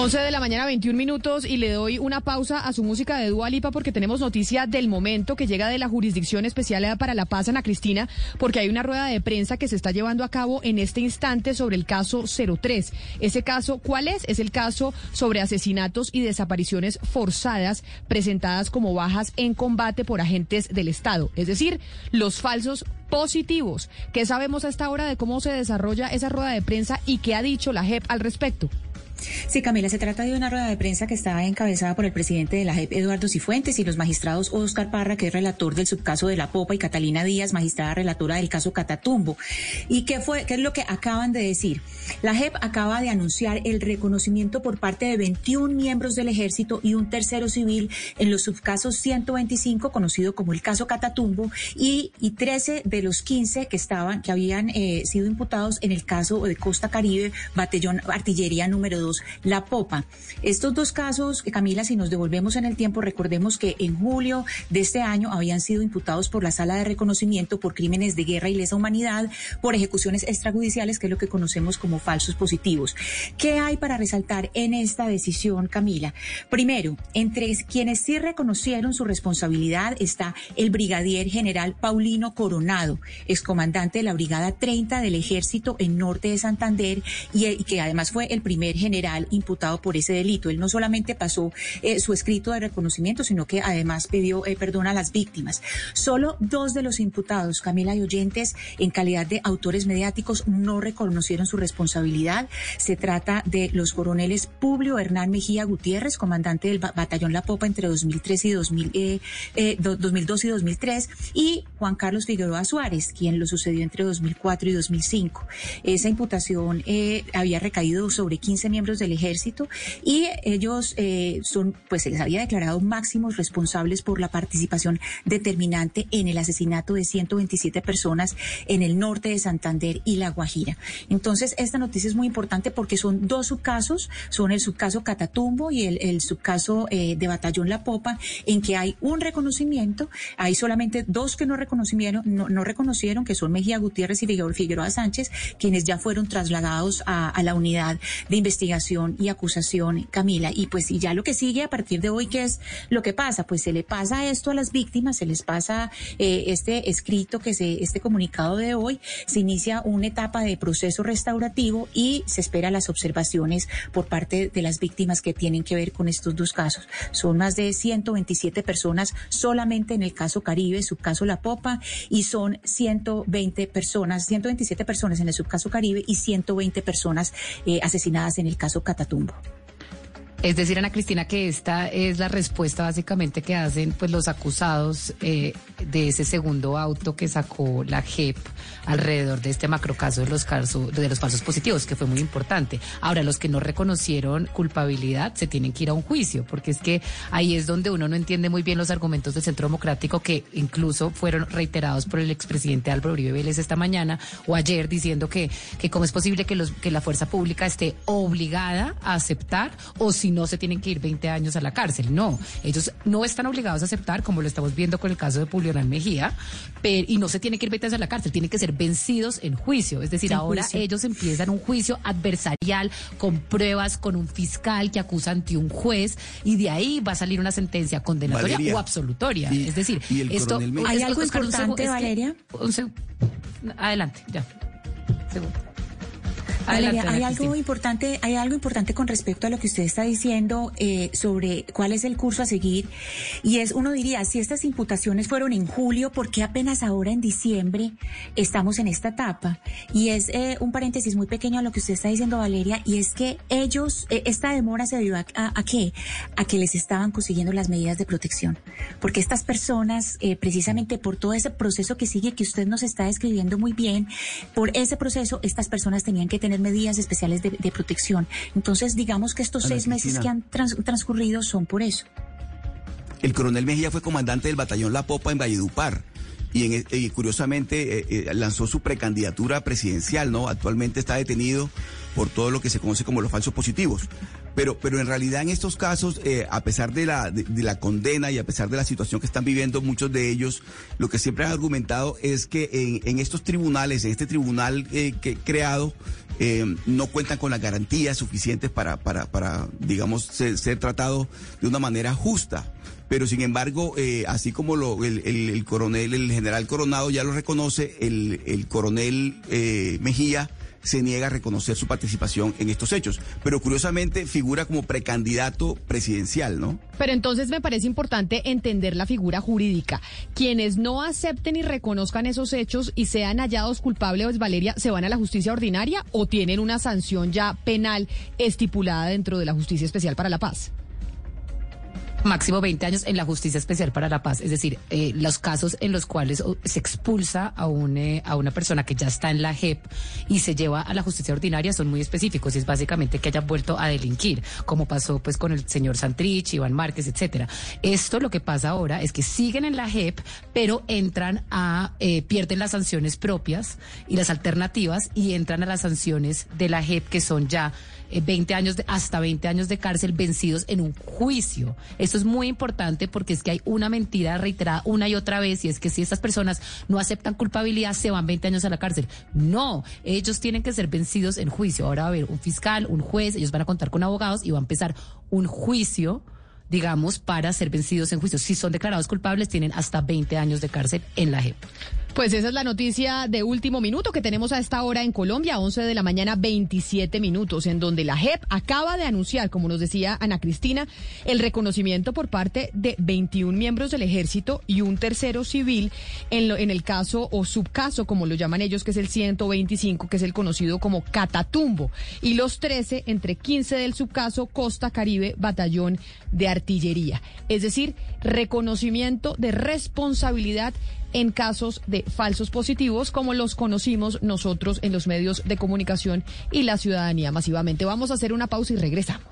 11 de la mañana, 21 minutos, y le doy una pausa a su música de Dua Lipa porque tenemos noticia del momento que llega de la Jurisdicción Especial para la Paz, Ana Cristina, porque hay una rueda de prensa que se está llevando a cabo en este instante sobre el caso 03. Ese caso, ¿cuál es? Es el caso sobre asesinatos y desapariciones forzadas presentadas como bajas en combate por agentes del Estado, es decir, los falsos positivos. ¿Qué sabemos a esta hora de cómo se desarrolla esa rueda de prensa y qué ha dicho la JEP al respecto? Sí, Camila, se trata de una rueda de prensa que está encabezada por el presidente de la JEP, Eduardo Cifuentes, y los magistrados Oscar Parra, que es relator del subcaso de la Popa, y Catalina Díaz, magistrada relatora del caso Catatumbo. ¿Y qué fue, qué es lo que acaban de decir? La JEP acaba de anunciar el reconocimiento por parte de 21 miembros del ejército y un tercero civil en los subcasos 125, conocido como el caso Catatumbo, y, y 13 de los 15 que estaban, que habían eh, sido imputados en el caso de Costa Caribe, batallón artillería número 2 la Popa. Estos dos casos, Camila, si nos devolvemos en el tiempo, recordemos que en julio de este año habían sido imputados por la Sala de Reconocimiento por crímenes de guerra y lesa humanidad, por ejecuciones extrajudiciales, que es lo que conocemos como falsos positivos. ¿Qué hay para resaltar en esta decisión, Camila? Primero, entre quienes sí reconocieron su responsabilidad está el brigadier general Paulino Coronado, excomandante de la Brigada 30 del Ejército en Norte de Santander y que además fue el primer general imputado por ese delito. Él no solamente pasó eh, su escrito de reconocimiento, sino que además pidió eh, perdón a las víctimas. Solo dos de los imputados, Camila y Oyentes, en calidad de autores mediáticos, no reconocieron su responsabilidad. Se trata de los coroneles Publio Hernán Mejía Gutiérrez, comandante del batallón La Popa entre 2003 y 2000, 2002 y 2003, y Juan Carlos Figueroa Suárez, quien lo sucedió entre 2004 y 2005. Esa imputación eh, había recaído sobre 15 miembros del ejército y ellos eh, son, pues se les había declarado máximos responsables por la participación determinante en el asesinato de 127 personas en el norte de Santander y La Guajira. Entonces, esta noticia es muy importante porque son dos subcasos, son el subcaso Catatumbo y el, subcaso eh, de Batallón La Popa, en que hay un reconocimiento, hay solamente dos que no reconocieron, no, no reconocieron, que son Mejía Gutiérrez y Figueroa Sánchez, quienes ya fueron trasladados a la unidad de investigación y acusación, Camila. Y pues y ya lo que sigue a partir de hoy, ¿qué es lo que pasa? Pues se le pasa esto a las víctimas, se les pasa eh, este escrito, que se, este comunicado de hoy, se inicia una etapa de proceso restaurativo y se espera las observaciones por parte de las víctimas que tienen que ver con estos dos casos. Son más de 127 personas solamente en el caso Caribe, subcaso La Popa, y son 120 personas, 127 personas en el subcaso Caribe y 120 personas eh, asesinadas en el caso Catatumbo. Es decir, Ana Cristina, que esta es la respuesta básicamente que hacen pues los acusados eh, de ese segundo auto que sacó la JEP alrededor de este macrocaso de los casos de los falsos positivos, que fue muy importante. Ahora, los que no reconocieron culpabilidad se tienen que ir a un juicio, porque es que ahí es donde uno no entiende muy bien los argumentos del Centro Democrático que incluso fueron reiterados por el expresidente Álvaro Uribe Vélez esta mañana o ayer diciendo que, que cómo es posible que, los, que la fuerza pública esté obligada a aceptar o si no se tienen que ir 20 años a la cárcel. No, ellos no están obligados a aceptar, como lo estamos viendo con el caso de Julio Hernán Mejía, pero, y no se tiene que ir 20 años a la cárcel, tienen que ser vencidos en juicio. Es decir, ahora ellos empiezan un juicio adversarial con pruebas, con un fiscal que acusa ante un juez y de ahí va a salir una sentencia condenatoria o absolutoria. es decir, esto... ¿Hay algo importante, Valeria? adelante, ya. Segundo hay algo importante, hay algo importante con respecto a lo que usted está diciendo eh, sobre cuál es el curso a seguir. Y es, uno diría, si estas imputaciones fueron en julio, ¿por qué apenas ahora en diciembre estamos en esta etapa? Y es eh, un paréntesis muy pequeño a lo que usted está diciendo, Valeria, y es que ellos, eh, esta demora se debió a, a, qué? A que les estaban consiguiendo las medidas de protección. Porque estas personas, precisamente por todo ese proceso que sigue, que usted nos está describiendo muy bien, por ese proceso, estas personas tenían que tener medidas especiales de, protección. Entonces, digamos que estos seis meses que han transcurrido son por eso. El coronel Mejía fue comandante del batallón La Popa en Valledupar y, en, curiosamente lanzó su precandidatura presidencial, ¿no? Actualmente está detenido por todo lo que se conoce como los falsos positivos. Pero, pero en realidad en estos casos, eh, a pesar de la, de, la condena y a pesar de la situación que están viviendo muchos de ellos, lo que siempre han argumentado es que en, estos tribunales, en este tribunal eh, creado, eh, no cuentan con las garantías suficientes para, para, para digamos, ser, ser tratados de una manera justa pero sin embargo, así como lo, el, el, el, coronel, el general Coronado ya lo reconoce, el, el coronel Mejía se niega a reconocer su participación en estos hechos. Pero curiosamente figura como precandidato presidencial, ¿no? Pero entonces me parece importante entender la figura jurídica. Quienes no acepten y reconozcan esos hechos y sean hallados culpables, Valeria, ¿se van a la justicia ordinaria o tienen una sanción ya penal estipulada dentro de la Justicia Especial para la Paz? Máximo 20 años en la Justicia Especial para la Paz. Es decir, eh, los casos en los cuales se expulsa a, un, eh, a una persona que ya está en la JEP y se lleva a la justicia ordinaria son muy específicos y es básicamente que haya vuelto a delinquir, como pasó pues con el señor Santrich, Iván Márquez, etcétera. Esto lo que pasa ahora es que siguen en la JEP, pero entran a, eh, pierden las sanciones propias y las alternativas y entran a las sanciones de la JEP que son ya 20 años de, hasta 20 años de cárcel vencidos en un juicio. Esto es muy importante porque es que hay una mentira reiterada una y otra vez y es que si estas personas no aceptan culpabilidad se van 20 años a la cárcel. No, ellos tienen que ser vencidos en juicio. Ahora va a haber un fiscal, un juez, ellos van a contar con abogados y va a empezar un juicio digamos, para ser vencidos en juicio. Si son declarados culpables, tienen hasta 20 años de cárcel en la JEP. Pues esa es la noticia de último minuto que tenemos a esta hora en Colombia, 11 de la mañana, 27 minutos, en donde la JEP acaba de anunciar, como nos decía Ana Cristina, el reconocimiento por parte de 21 miembros del ejército y un tercero civil en, en el caso o subcaso, como lo llaman ellos, que es el 125, que es el conocido como Catatumbo, y los 13 entre 15 del subcaso Costa Caribe Batallón de Artillería. Es decir, reconocimiento de responsabilidad en casos de falsos positivos como los conocimos nosotros en los medios de comunicación y la ciudadanía masivamente. Vamos a hacer una pausa y regresamos.